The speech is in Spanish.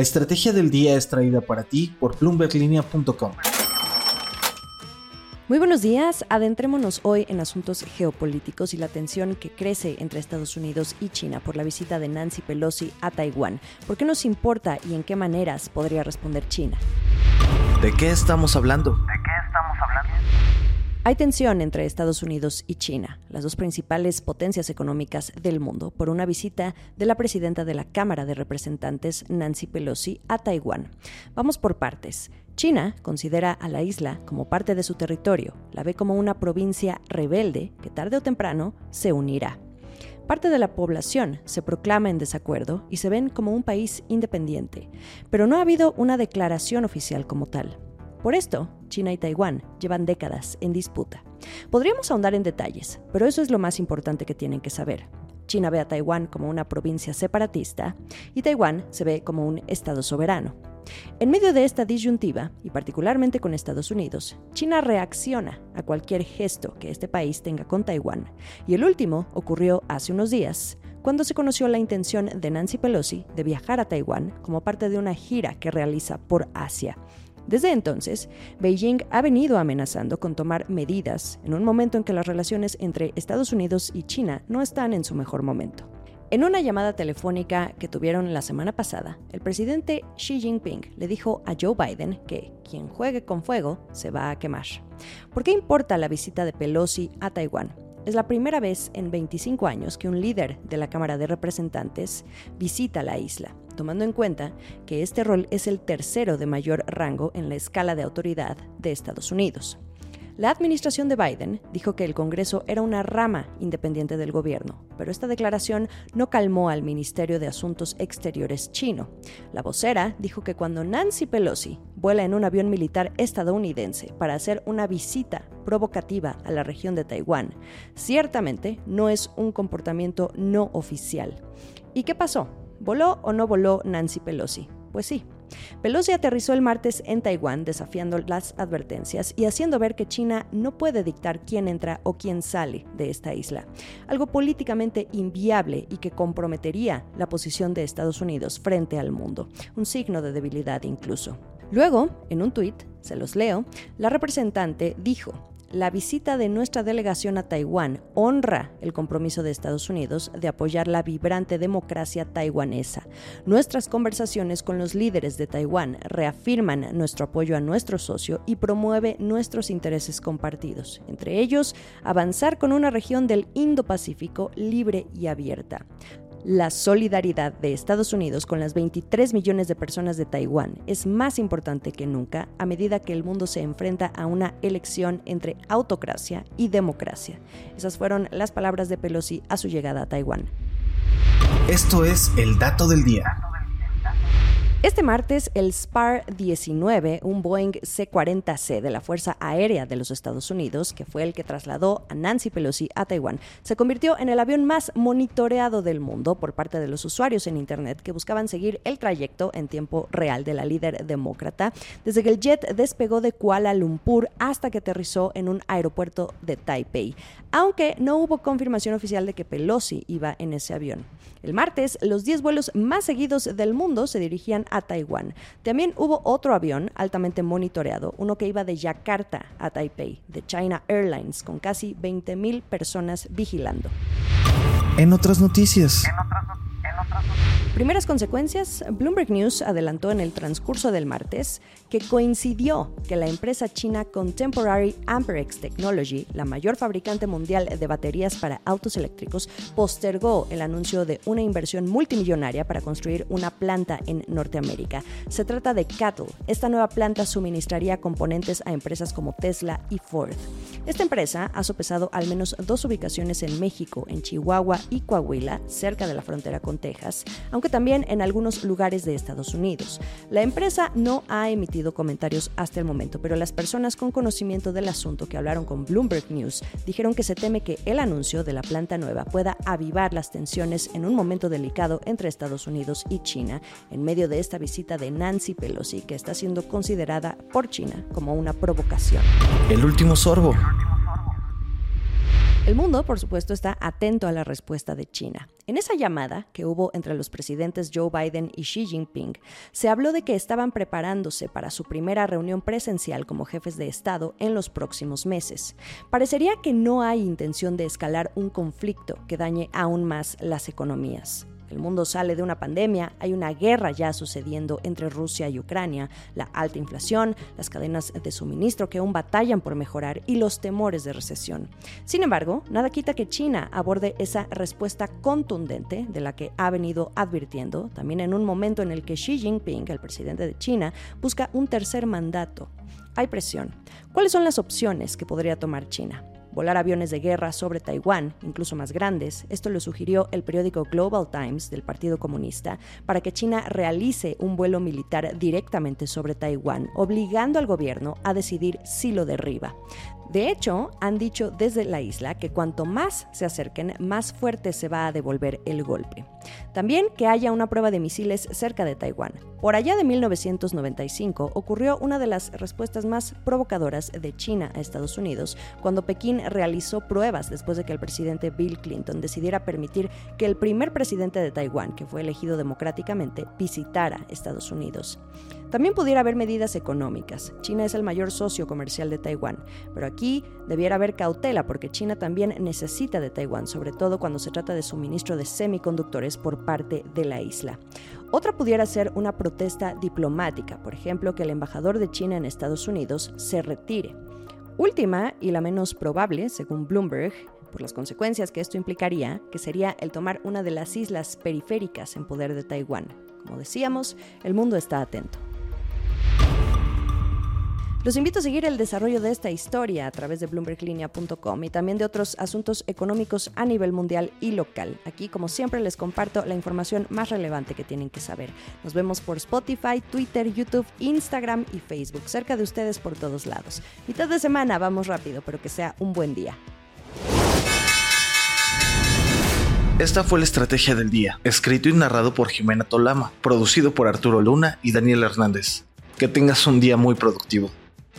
La estrategia del día es traída para ti por bloomberglinea.com. Muy buenos días, adentrémonos hoy en asuntos geopolíticos y la tensión que crece entre Estados Unidos y China por la visita de Nancy Pelosi a Taiwán. ¿Por qué nos importa y en qué maneras podría responder China? ¿De qué estamos hablando? Hay tensión entre Estados Unidos y China, las dos principales potencias económicas del mundo, por una visita de la presidenta de la Cámara de Representantes, Nancy Pelosi, a Taiwán. Vamos por partes. China considera a la isla como parte de su territorio, la ve como una provincia rebelde que tarde o temprano se unirá. Parte de la población se proclama en desacuerdo y se ven como un país independiente, pero no ha habido una declaración oficial como tal. Por esto, China y Taiwán llevan décadas en disputa. Podríamos ahondar en detalles, pero eso es lo más importante que tienen que saber. China ve a Taiwán como una provincia separatista y Taiwán se ve como un Estado soberano. En medio de esta disyuntiva, y particularmente con Estados Unidos, China reacciona a cualquier gesto que este país tenga con Taiwán, y el último ocurrió hace unos días, cuando se conoció la intención de Nancy Pelosi de viajar a Taiwán como parte de una gira que realiza por Asia, desde entonces, Beijing ha venido amenazando con tomar medidas en un momento en que las relaciones entre Estados Unidos y China no están en su mejor momento. En una llamada telefónica que tuvieron la semana pasada, el presidente Xi Jinping le dijo a Joe Biden que quien juegue con fuego se va a quemar. ¿Por qué importa la visita de Pelosi a Taiwán? Es la primera vez en 25 años que un líder de la Cámara de Representantes visita la isla, tomando en cuenta que este rol es el tercero de mayor rango en la escala de autoridad de Estados Unidos. La administración de Biden dijo que el Congreso era una rama independiente del gobierno, pero esta declaración no calmó al Ministerio de Asuntos Exteriores chino. La vocera dijo que cuando Nancy Pelosi vuela en un avión militar estadounidense para hacer una visita provocativa a la región de Taiwán, ciertamente no es un comportamiento no oficial. ¿Y qué pasó? ¿Voló o no voló Nancy Pelosi? Pues sí, Pelosi aterrizó el martes en Taiwán desafiando las advertencias y haciendo ver que China no puede dictar quién entra o quién sale de esta isla, algo políticamente inviable y que comprometería la posición de Estados Unidos frente al mundo, un signo de debilidad incluso. Luego, en un tuit, se los leo, la representante dijo, la visita de nuestra delegación a Taiwán honra el compromiso de Estados Unidos de apoyar la vibrante democracia taiwanesa. Nuestras conversaciones con los líderes de Taiwán reafirman nuestro apoyo a nuestro socio y promueve nuestros intereses compartidos, entre ellos avanzar con una región del Indo-Pacífico libre y abierta la solidaridad de Estados Unidos con las 23 millones de personas de Taiwán es más importante que nunca a medida que el mundo se enfrenta a una elección entre autocracia y democracia. Esas fueron las palabras de Pelosi a su llegada a Taiwán. Esto es el dato del día. Este martes, el SPAR-19, un Boeing C-40C de la Fuerza Aérea de los Estados Unidos, que fue el que trasladó a Nancy Pelosi a Taiwán, se convirtió en el avión más monitoreado del mundo por parte de los usuarios en Internet que buscaban seguir el trayecto en tiempo real de la líder demócrata, desde que el jet despegó de Kuala Lumpur hasta que aterrizó en un aeropuerto de Taipei, aunque no hubo confirmación oficial de que Pelosi iba en ese avión. El martes, los 10 vuelos más seguidos del mundo se dirigían a Taiwán. También hubo otro avión altamente monitoreado, uno que iba de Yakarta a Taipei, de China Airlines, con casi 20.000 personas vigilando. En otras noticias. Primeras consecuencias, Bloomberg News adelantó en el transcurso del martes que coincidió que la empresa china Contemporary Amperex Technology, la mayor fabricante mundial de baterías para autos eléctricos, postergó el anuncio de una inversión multimillonaria para construir una planta en Norteamérica. Se trata de Cattle. Esta nueva planta suministraría componentes a empresas como Tesla y Ford. Esta empresa ha sopesado al menos dos ubicaciones en México, en Chihuahua y Coahuila, cerca de la frontera con Texas, aunque también en algunos lugares de Estados Unidos. La empresa no ha emitido comentarios hasta el momento, pero las personas con conocimiento del asunto que hablaron con Bloomberg News dijeron que se teme que el anuncio de la planta nueva pueda avivar las tensiones en un momento delicado entre Estados Unidos y China, en medio de esta visita de Nancy Pelosi, que está siendo considerada por China como una provocación. El último sorbo. El mundo, por supuesto, está atento a la respuesta de China. En esa llamada que hubo entre los presidentes Joe Biden y Xi Jinping, se habló de que estaban preparándose para su primera reunión presencial como jefes de Estado en los próximos meses. Parecería que no hay intención de escalar un conflicto que dañe aún más las economías. El mundo sale de una pandemia, hay una guerra ya sucediendo entre Rusia y Ucrania, la alta inflación, las cadenas de suministro que aún batallan por mejorar y los temores de recesión. Sin embargo, nada quita que China aborde esa respuesta contundente de la que ha venido advirtiendo, también en un momento en el que Xi Jinping, el presidente de China, busca un tercer mandato. Hay presión. ¿Cuáles son las opciones que podría tomar China? Volar aviones de guerra sobre Taiwán, incluso más grandes. Esto lo sugirió el periódico Global Times del Partido Comunista para que China realice un vuelo militar directamente sobre Taiwán, obligando al gobierno a decidir si lo derriba. De hecho, han dicho desde la isla que cuanto más se acerquen, más fuerte se va a devolver el golpe. También que haya una prueba de misiles cerca de Taiwán. Por allá de 1995 ocurrió una de las respuestas más provocadoras de China a Estados Unidos cuando Pekín realizó pruebas después de que el presidente Bill Clinton decidiera permitir que el primer presidente de Taiwán, que fue elegido democráticamente, visitara Estados Unidos. También pudiera haber medidas económicas. China es el mayor socio comercial de Taiwán, pero aquí debiera haber cautela porque China también necesita de Taiwán, sobre todo cuando se trata de suministro de semiconductores por parte de la isla. Otra pudiera ser una protesta diplomática, por ejemplo, que el embajador de China en Estados Unidos se retire. Última y la menos probable, según Bloomberg, por las consecuencias que esto implicaría, que sería el tomar una de las islas periféricas en poder de Taiwán. Como decíamos, el mundo está atento. Los invito a seguir el desarrollo de esta historia a través de bloomberglinea.com y también de otros asuntos económicos a nivel mundial y local. Aquí, como siempre, les comparto la información más relevante que tienen que saber. Nos vemos por Spotify, Twitter, YouTube, Instagram y Facebook, cerca de ustedes por todos lados. Mitad de semana, vamos rápido, pero que sea un buen día. Esta fue la estrategia del día, escrito y narrado por Jimena Tolama, producido por Arturo Luna y Daniel Hernández. Que tengas un día muy productivo.